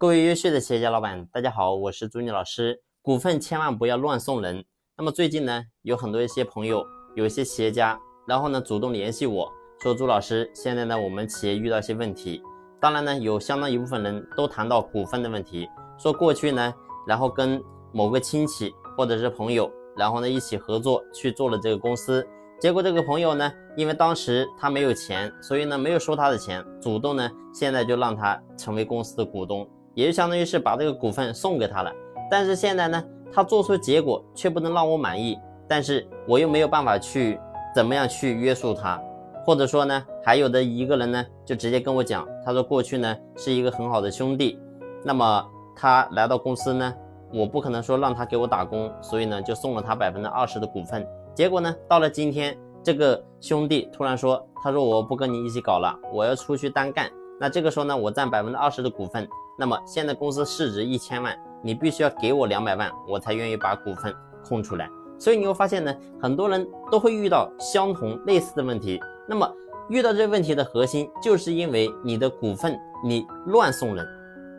各位优秀的企业家老板，大家好，我是朱妮老师。股份千万不要乱送人。那么最近呢，有很多一些朋友，有一些企业家，然后呢主动联系我说，朱老师，现在呢我们企业遇到一些问题。当然呢，有相当一部分人都谈到股份的问题，说过去呢，然后跟某个亲戚或者是朋友，然后呢一起合作去做了这个公司。结果这个朋友呢，因为当时他没有钱，所以呢没有收他的钱，主动呢现在就让他成为公司的股东，也就相当于是把这个股份送给他了。但是现在呢，他做出结果却不能让我满意，但是我又没有办法去怎么样去约束他，或者说呢，还有的一个人呢就直接跟我讲，他说过去呢是一个很好的兄弟，那么他来到公司呢，我不可能说让他给我打工，所以呢就送了他百分之二十的股份。结果呢，到了今天，这个兄弟突然说：“他说我不跟你一起搞了，我要出去单干。”那这个时候呢，我占百分之二十的股份。那么现在公司市值一千万，你必须要给我两百万，我才愿意把股份空出来。所以你会发现呢，很多人都会遇到相同类似的问题。那么遇到这问题的核心，就是因为你的股份你乱送人。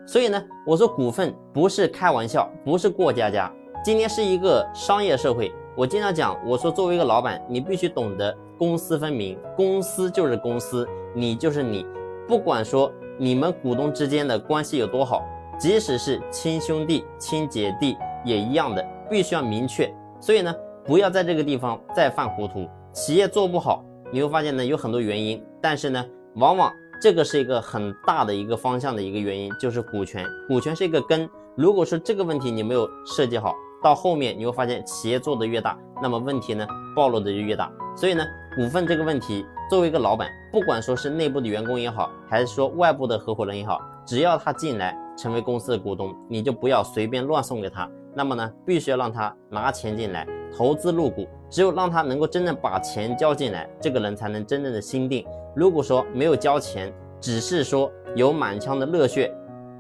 所以呢，我说股份不是开玩笑，不是过家家。今天是一个商业社会。我经常讲，我说作为一个老板，你必须懂得公私分明，公司就是公司，你就是你，不管说你们股东之间的关系有多好，即使是亲兄弟、亲姐弟也一样的，必须要明确。所以呢，不要在这个地方再犯糊涂。企业做不好，你会发现呢有很多原因，但是呢，往往这个是一个很大的一个方向的一个原因，就是股权，股权是一个根。如果说这个问题你没有设计好，到后面你会发现，企业做的越大，那么问题呢暴露的就越大。所以呢，股份这个问题，作为一个老板，不管说是内部的员工也好，还是说外部的合伙人也好，只要他进来成为公司的股东，你就不要随便乱送给他。那么呢，必须要让他拿钱进来，投资入股。只有让他能够真正把钱交进来，这个人才能真正的心定。如果说没有交钱，只是说有满腔的热血。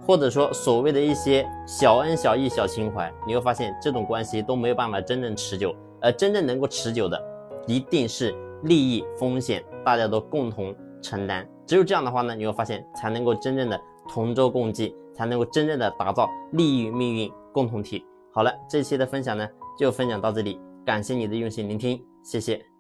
或者说所谓的一些小恩小义、小情怀，你会发现这种关系都没有办法真正持久。而真正能够持久的，一定是利益风险大家都共同承担。只有这样的话呢，你会发现才能够真正的同舟共济，才能够真正的打造利益命运共同体。好了，这期的分享呢就分享到这里，感谢你的用心聆听，谢谢。